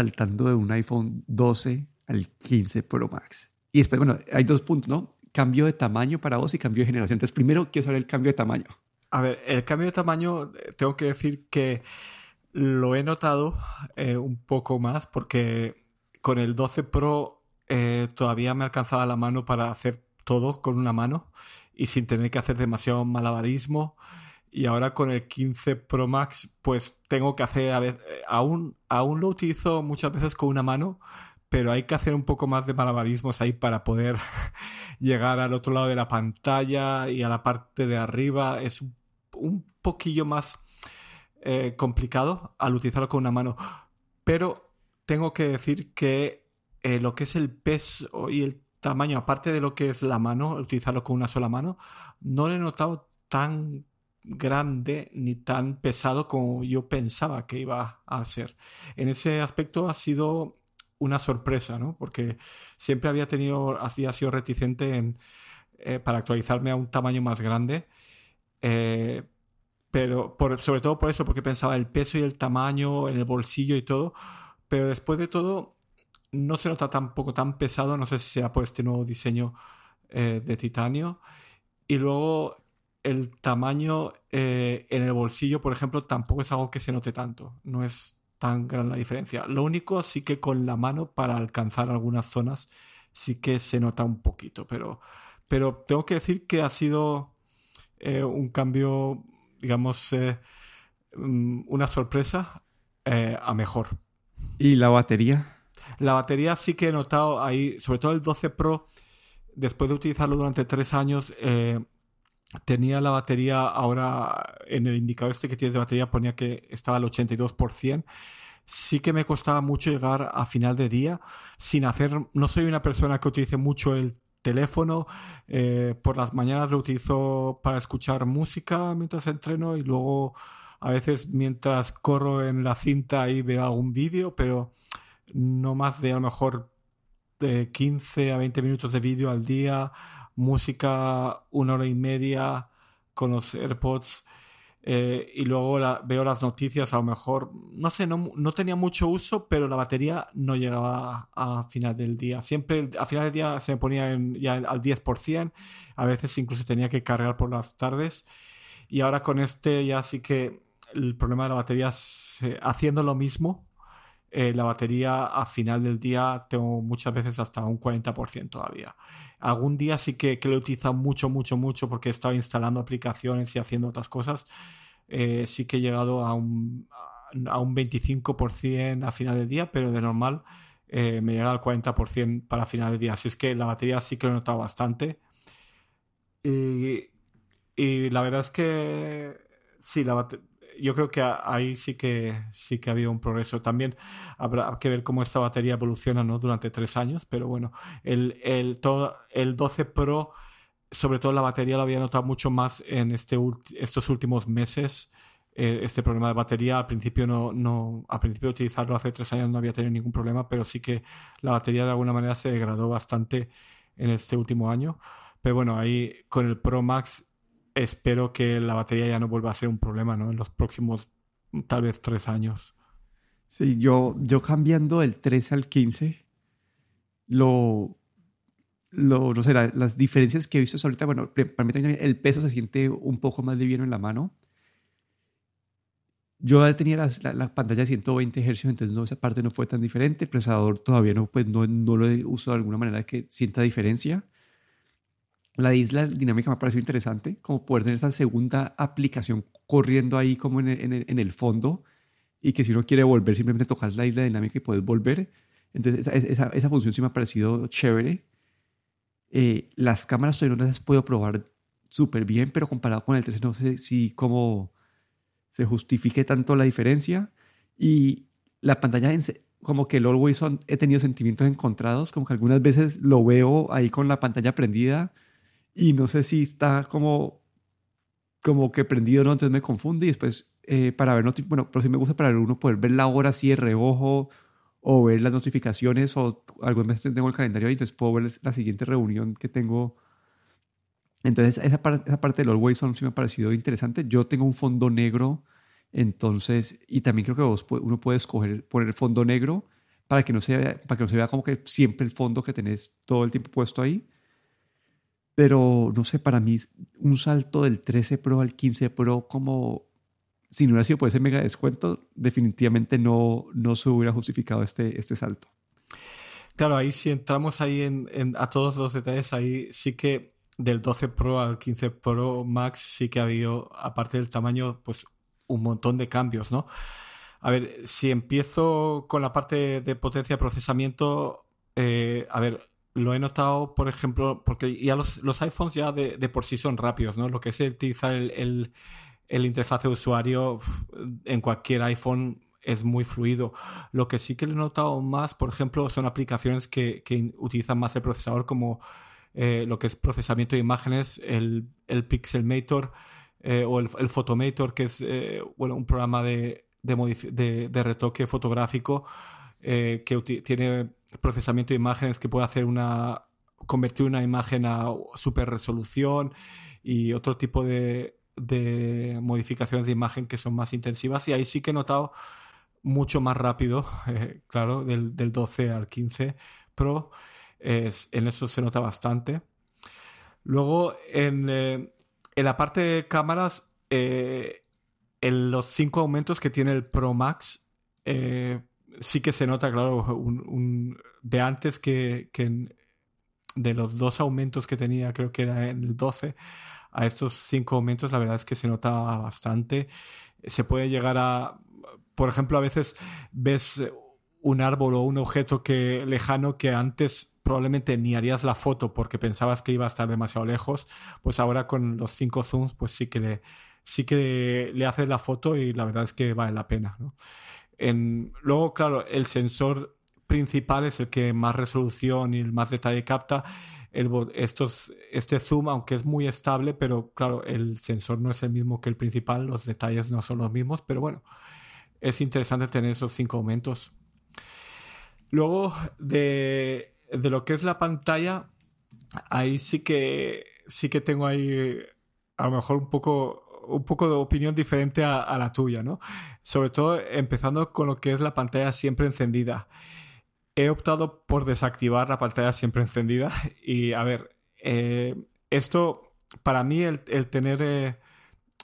saltando de un iPhone 12 al 15 Pro Max. Y después, bueno, hay dos puntos, ¿no? Cambio de tamaño para vos y cambio de generación. Entonces, primero quiero saber el cambio de tamaño. A ver, el cambio de tamaño, eh, tengo que decir que lo he notado eh, un poco más porque con el 12 Pro eh, todavía me alcanzaba la mano para hacer todo con una mano y sin tener que hacer demasiado malabarismo. Y ahora con el 15 Pro Max, pues tengo que hacer, a veces, aún, aún lo utilizo muchas veces con una mano, pero hay que hacer un poco más de malabarismos ahí para poder llegar al otro lado de la pantalla y a la parte de arriba. Es un poquillo más eh, complicado al utilizarlo con una mano. Pero tengo que decir que eh, lo que es el peso y el tamaño, aparte de lo que es la mano, utilizarlo con una sola mano, no lo he notado tan grande ni tan pesado como yo pensaba que iba a ser. En ese aspecto ha sido una sorpresa, ¿no? Porque siempre había tenido, había sido reticente en, eh, para actualizarme a un tamaño más grande. Eh, pero sobre todo por eso, porque pensaba el peso y el tamaño en el bolsillo y todo, pero después de todo no se nota tampoco tan pesado, no sé si sea por este nuevo diseño eh, de titanio. Y luego el tamaño eh, en el bolsillo, por ejemplo, tampoco es algo que se note tanto, no es tan gran la diferencia. Lo único sí que con la mano para alcanzar algunas zonas sí que se nota un poquito, pero, pero tengo que decir que ha sido eh, un cambio digamos, eh, mm, una sorpresa a mejor. ¿Y la batería? La batería sí que he notado ahí, sobre todo el 12 Pro, después de utilizarlo durante tres años, eh, tenía la batería ahora en el indicador este que tiene de batería ponía que estaba al 82%. Sí que me costaba mucho llegar a final de día sin hacer, no soy una persona que utilice mucho el teléfono. Eh, por las mañanas lo utilizo para escuchar música mientras entreno y luego a veces mientras corro en la cinta ahí veo algún vídeo, pero no más de a lo mejor de 15 a 20 minutos de vídeo al día, música una hora y media con los AirPods. Y luego veo las noticias, a lo mejor, no sé, no, no, tenía mucho uso, pero la batería no llegaba a, final del día. Siempre a final del día se me ponía ya al 10%, a veces incluso tenía que cargar por las tardes. Y ahora con este ya sí que el problema de la batería, haciendo lo mismo, eh, la batería a final del día tengo muchas veces hasta un 40% todavía. Algún día sí que, que lo he utilizado mucho, mucho, mucho porque he estado instalando aplicaciones y haciendo otras cosas. Eh, sí que he llegado a un, a un 25% a final del día, pero de normal eh, me llega al 40% para final del día. Así es que la batería sí que lo he notado bastante. Y, y la verdad es que sí, la batería yo creo que ahí sí que sí que ha habido un progreso. También habrá que ver cómo esta batería evoluciona ¿no? durante tres años, pero bueno, el, el, todo, el 12 Pro, sobre todo la batería lo había notado mucho más en este estos últimos meses. Eh, este problema de batería al principio no, no al principio utilizarlo hace tres años no había tenido ningún problema pero sí que la batería de alguna manera se degradó bastante en este último año pero bueno ahí con el Pro Max espero que la batería ya no vuelva a ser un problema, ¿no? En los próximos tal vez tres años. Sí, yo, yo cambiando del 13 al 15, lo, lo, no sé, las diferencias que he visto ahorita, bueno, para mí también el peso se siente un poco más liviano en la mano. Yo tenía la, la, pantalla de 120 Hz, entonces no, esa parte no fue tan diferente. El procesador todavía no, pues no, no lo he usado de alguna manera que sienta diferencia. La isla dinámica me ha parecido interesante, como poder tener esa segunda aplicación corriendo ahí como en el, en el, fondo y que si uno quiere volver simplemente tocar la isla dinámica y puedes volver. Entonces esa, esa, función sí me ha parecido chévere. Eh, las cámaras todavía no las puedo probar súper bien, pero comparado con el 13 no sé si cómo se justifique tanto la diferencia. Y la pantalla, como que el Always On, he tenido sentimientos encontrados, como que algunas veces lo veo ahí con la pantalla prendida y no sé si está como, como que prendido o no, entonces me confunde y después eh, para ver, bueno, pero sí me gusta para uno poder ver la hora así de reojo o ver las notificaciones o algunas veces tengo el calendario y entonces puedo ver la siguiente reunión que tengo. Entonces esa, esa parte del Always On sí me ha parecido interesante. Yo tengo un fondo negro, entonces, y también creo que vos, uno puede escoger poner fondo negro para que no se vea, para que no se vea como que siempre el fondo que tenés todo el tiempo puesto ahí. Pero no sé, para mí un salto del 13 Pro al 15 Pro como si no hubiera sido por ese mega descuento, definitivamente no, no se hubiera justificado este, este salto. Claro, ahí si entramos ahí en, a todos los detalles, ahí sí que del 12 Pro al 15 Pro Max sí que ha habido, aparte del tamaño, pues un montón de cambios, ¿no? A ver, si empiezo con la parte de potencia de procesamiento, eh, a ver, lo he notado, por ejemplo, porque ya los, los iPhones ya de, de, por sí son rápidos, ¿no? Lo que es utilizar el, el, el interfaz de usuario en cualquier iPhone es muy fluido. Lo que sí que he notado más, por ejemplo, son aplicaciones que, que utilizan más el procesador como eh, lo que es procesamiento de imágenes, el, el Pixelmator eh, o el, el, Photomator, que es eh, bueno, un programa de, de, de, retoque fotográfico que tiene procesamiento de imágenes que puede hacer una convertir una imagen a super resolución y otro tipo de, modificaciones de imagen que son más intensivas y ahí sí que he notado mucho más rápido, claro, del, del, 12 al 15 Pro en eso se nota bastante. Luego, en, eh, la parte de cámaras, eh, en los cinco aumentos que tiene el Pro Max, eh, sí que se nota, claro, un, de antes que, de los dos aumentos que tenía, creo que era en el 12, a estos cinco aumentos, la verdad es que se nota bastante. Se puede llegar a, por ejemplo, a veces ves un árbol o un objeto que lejano que antes probablemente ni harías la foto porque pensabas que iba a estar demasiado lejos, pues ahora con los cinco zooms, pues sí que le, sí que le haces la foto y la verdad es que vale la pena. Luego, claro, el sensor principal es el que más resolución y el más detalle capta. Estos, este zoom, aunque es muy estable, pero claro, el sensor no es el mismo que el principal, los detalles no son los mismos, pero bueno, es interesante tener esos cinco aumentos. Luego, de de lo que es la pantalla, ahí sí que sí que tengo ahí a lo mejor un poco un poco de opinión diferente a, la tuya, ¿no? Sobre todo empezando con lo que es la pantalla siempre encendida. He optado por desactivar la pantalla siempre encendida y a ver, eh, esto para mí el, tener eh,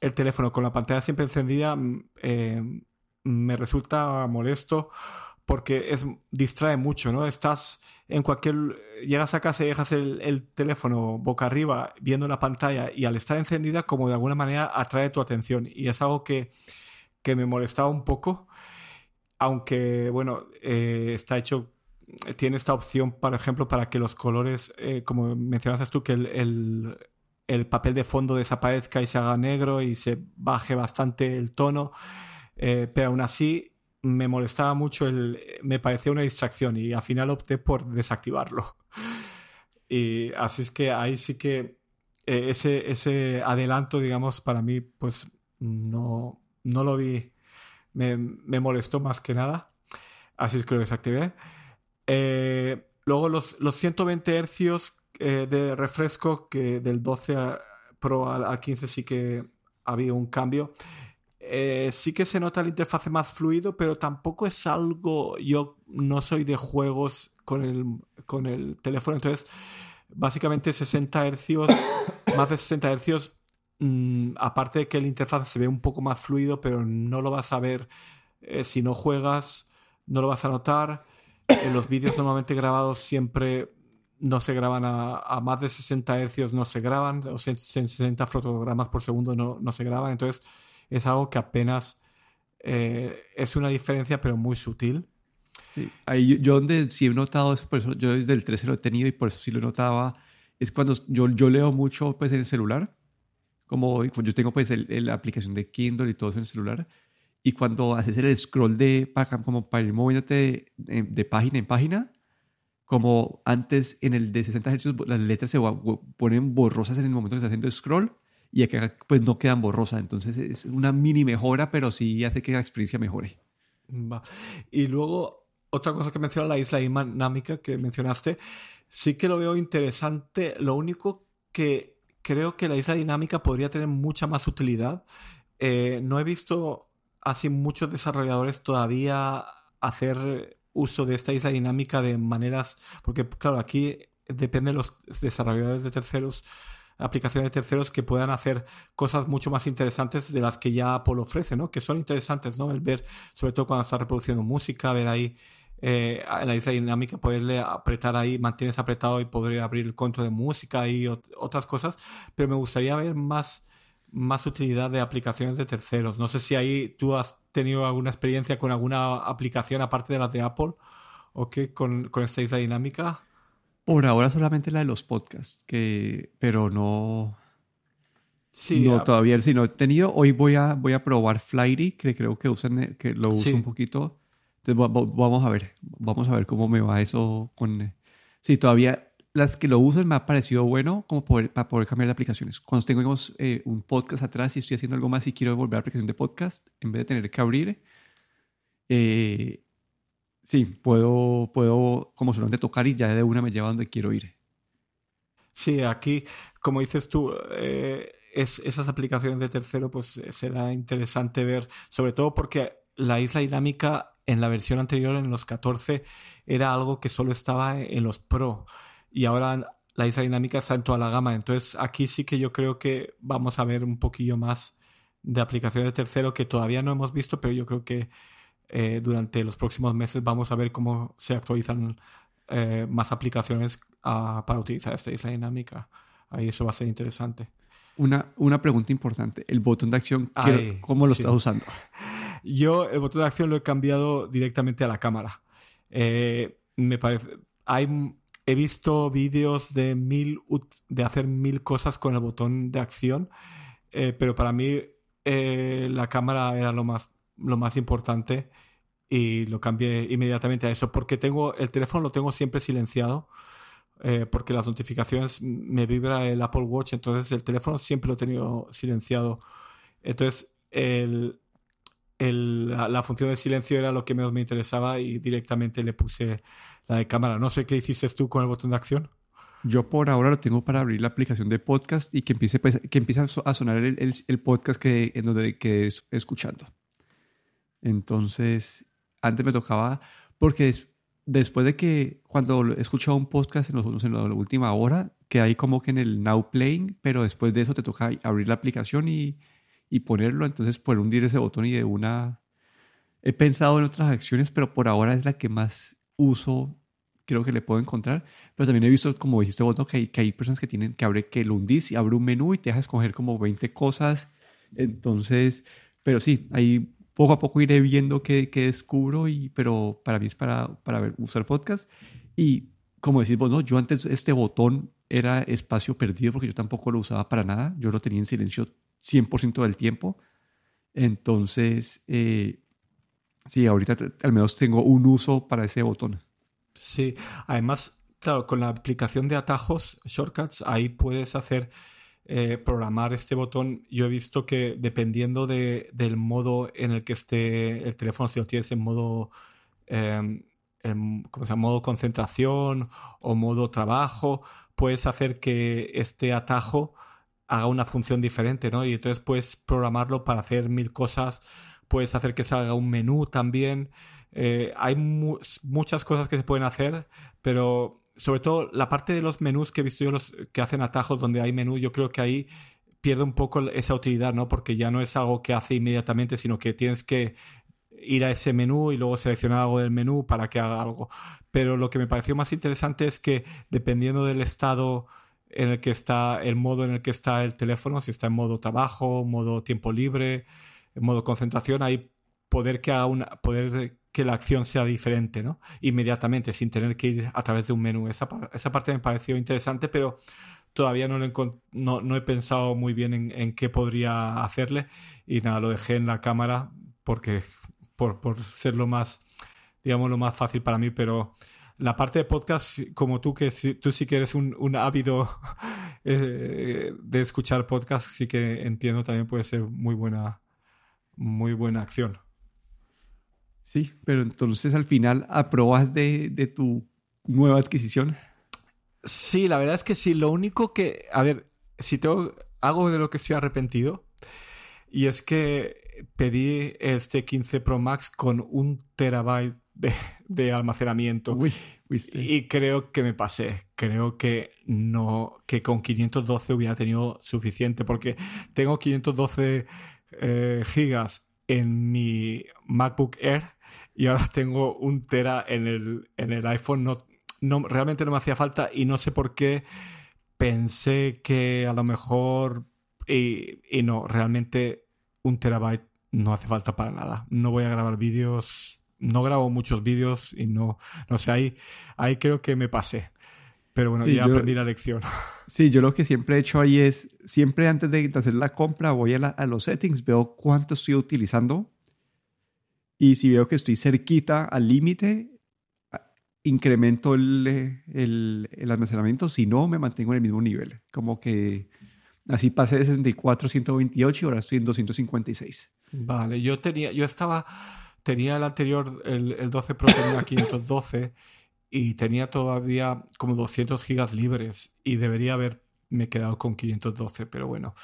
el teléfono con la pantalla siempre encendida mm, eh, me resulta molesto porque es, distrae mucho, ¿no? Estás en cualquier... Llegas a casa y dejas el, teléfono boca arriba viendo la pantalla y al estar encendida como de alguna manera atrae tu atención y es algo que, que me molestaba un poco, aunque bueno, eh, está hecho, tiene esta opción, por ejemplo, para que los colores, eh, como mencionaste tú, que el, el, papel de fondo desaparezca y se haga negro y se baje bastante el tono, eh, pero aún así me molestaba mucho, el, me parecía una distracción y al final opté por desactivarlo. Y así es que ahí sí que eh, ese, ese adelanto, digamos, para mí, pues no, no lo vi, me, me molestó más que nada. Así es que lo desactivé. Eh, luego los, los 120 hercios eh, de refresco, que del 12 Pro al, al 15 sí que había un cambio. Eh, sí que se nota el interfaz más fluido, pero tampoco es algo. Yo no soy de juegos con el, con el teléfono, entonces básicamente 60 hercios, más de 60 hercios, mm, aparte de que el interfaz se ve un poco más fluido, pero no lo vas a ver eh, si no juegas, no lo vas a notar. En los vídeos normalmente grabados siempre no se graban a, más de 60 hercios, no se graban, o 60 fotogramas por segundo no, no se graban, entonces es algo que apenas eh, es una diferencia, pero muy sutil. Sí. Ahí yo, donde sí he notado, por eso yo desde el 13 lo he tenido y por eso sí lo notaba, es cuando yo, yo leo mucho pues, en el celular, como yo tengo pues la aplicación de Kindle y todo eso en el celular, y cuando haces el scroll de como para ir moviéndote de, de página en página, como antes en el de 60 Hz las letras se ponen borrosas en el momento que estás haciendo scroll, y acá pues no quedan borrosas. Entonces es una mini mejora, pero sí hace que la experiencia mejore. Va. Y luego, otra cosa que menciona la isla dinámica que mencionaste, sí que lo veo interesante. Lo único que creo que la isla dinámica podría tener mucha más utilidad. Eh, no he visto así muchos desarrolladores todavía hacer uso de esta isla dinámica de maneras, porque claro, aquí depende de los desarrolladores de terceros, aplicaciones de terceros que puedan hacer cosas mucho más interesantes de las que ya Apple ofrece, ¿no? Que son interesantes, ¿no? El ver, sobre todo cuando está reproduciendo música, ver ahí eh, isla dinámica, poderle apretar ahí, mantienes apretado y poder abrir el control de música y otras cosas, pero me gustaría ver más, más utilidad de aplicaciones de terceros. No sé si ahí tú has tenido alguna experiencia con alguna aplicación aparte de las de Apple o qué con, con esta isla dinámica. Por ahora solamente la de los podcasts, que, pero no. Sí, no, todavía sí no he tenido. Hoy voy a, voy a probar Flighty, que creo que usan, que lo uso un poquito. Entonces vamos a ver, vamos a ver cómo me va eso con... Sí, todavía las que lo usan me ha parecido bueno como poder, para poder cambiar de aplicaciones. Cuando tengo eh, un podcast atrás y estoy haciendo algo más y quiero volver a la aplicación de podcast, en vez de tener que abrir, eh, sí, puedo, puedo como solamente tocar y ya de una me lleva donde quiero ir. Sí, aquí, como dices tú, eh, es, esas aplicaciones de tercero, pues será interesante ver, sobre todo porque la isla dinámica en la versión anterior, en los 14, era algo que solo estaba en los Pro. Y ahora la isla dinámica está en toda la gama. Entonces aquí sí que yo creo que vamos a ver un poquillo más de aplicaciones de tercero que todavía no hemos visto, pero yo creo que eh, durante los próximos meses vamos a ver cómo se actualizan eh, más aplicaciones ah, para utilizar esta isla dinámica. Ahí eso va a ser interesante. Una, una pregunta importante. El botón de acción, ¿cómo lo estás usando? Yo el botón de acción lo he cambiado directamente a la cámara. Eh, me parece. Hay, he visto vídeos de mil de hacer mil cosas con el botón de acción, eh, pero para mí eh, la cámara era lo más, lo más importante y lo cambié inmediatamente a eso porque tengo el teléfono lo tengo siempre silenciado. porque las notificaciones me vibra el Apple Watch, entonces el teléfono siempre lo he tenido silenciado. Entonces, el, la, función de silencio era lo que menos me interesaba y directamente le puse la de cámara. No sé qué hiciste tú con el botón de acción. Yo por ahora lo tengo para abrir la aplicación de podcast y que empiece, pues, que empiece a sonar el, el, podcast que, en donde que es, escuchando. Entonces, antes me tocaba, porque después de que cuando he escuchado un podcast en, los, en la última hora, que hay como que en el Now Playing, pero después de eso te toca abrir la aplicación y y ponerlo, entonces por hundir ese botón y de una... He pensado en otras acciones, pero por ahora es la que más uso, creo que le puedo encontrar. Pero también he visto, como dijiste vos, que, hay, que hay personas que tienen que abre que lo hundís y abre un menú y te deja escoger como 20 cosas. Entonces, pero sí, ahí poco a poco iré viendo qué, qué descubro, y, pero para mí es para, para ver, usar podcast. Y como decís vos, ¿no? yo antes este botón era espacio perdido porque yo tampoco lo usaba para nada. Yo lo tenía en silencio 100% del tiempo. Entonces, eh, sí, ahorita al menos tengo un uso para ese botón. Sí, además, claro, con la aplicación de atajos, shortcuts, ahí puedes hacer, eh, programar este botón. Yo he visto que dependiendo de, del modo en el que esté el teléfono, si lo tienes en modo, en, ¿cómo se llama? modo concentración o modo trabajo, puedes hacer que este atajo haga una función diferente, ¿no? Y entonces puedes programarlo para hacer mil cosas, puedes hacer que salga un menú también. Eh, hay muchas cosas que se pueden hacer, pero sobre todo la parte de los menús que he visto yo los que hacen atajos donde hay menú, yo creo que ahí pierde un poco esa utilidad, ¿no? Porque ya no es algo que hace inmediatamente, sino que tienes que ir a ese menú y luego seleccionar algo del menú para que haga algo. Pero lo que me pareció más interesante es que dependiendo del estado en el que está el modo en el que está el teléfono, si está en modo trabajo, modo tiempo libre, en modo concentración, ahí poder que haga una, poder que la acción sea diferente, ¿no? Inmediatamente, sin tener que ir a través de un menú. Esa, esa parte me pareció interesante, pero todavía no, no, no he pensado muy bien en, en, qué podría hacerle. Y nada, lo dejé en la cámara porque por, por ser lo más, digamos, lo más fácil para mí, pero la parte de podcast, como tú, que tú sí que eres un, un ávido eh, de escuchar podcast, sí que entiendo también puede ser muy buena, muy buena acción. Sí, pero entonces al final aprobas de, de tu nueva adquisición. Sí, la verdad es que sí. Lo único que, a ver, si tengo algo de lo que estoy arrepentido, y es que pedí este 15 Pro Max con un terabyte de, almacenamiento. Uy, y creo que me pasé. Creo que no, que con 512 hubiera tenido suficiente, porque tengo 512 eh, gigas en mi MacBook Air y ahora tengo un tera en el, en el iPhone. No, no, realmente no me hacía falta y no sé por qué pensé que a lo mejor y, y no, realmente un terabyte no hace falta para nada. No voy a grabar vídeos, no grabo muchos vídeos y no, no sé, ahí, ahí creo que me pasé. Pero bueno, ya aprendí la lección. Sí, yo lo que siempre he hecho ahí es, siempre antes de hacer la compra, voy a, a los settings, veo cuánto estoy utilizando y si veo que estoy cerquita al límite, incremento el, el, el, almacenamiento, si no, me mantengo en el mismo nivel. Como que así pasé de 64 a 128 y ahora estoy en 256. Vale, yo tenía, yo estaba, tenía el anterior, el, el 12 Pro tenía 512 y tenía todavía como 200 gigas libres y debería haberme quedado con 512, pero bueno,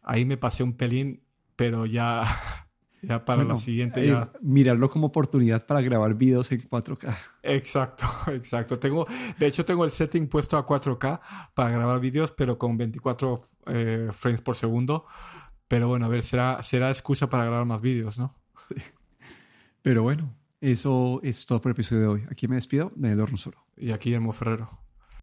ahí me pasé un pelín, pero ya Ya para la siguiente ya... Eh, mirarlo como oportunidad para grabar videos en 4K. Exacto, exacto. Tengo, de hecho, tengo el setting puesto a 4K para grabar vídeos, pero con 24 eh, frames por segundo. Pero bueno, a ver, será, será excusa para grabar más vídeos, ¿no? Sí. Pero bueno, eso es todo por el episodio de hoy. Aquí me despido, de Solo. Y aquí Guillermo Ferrero.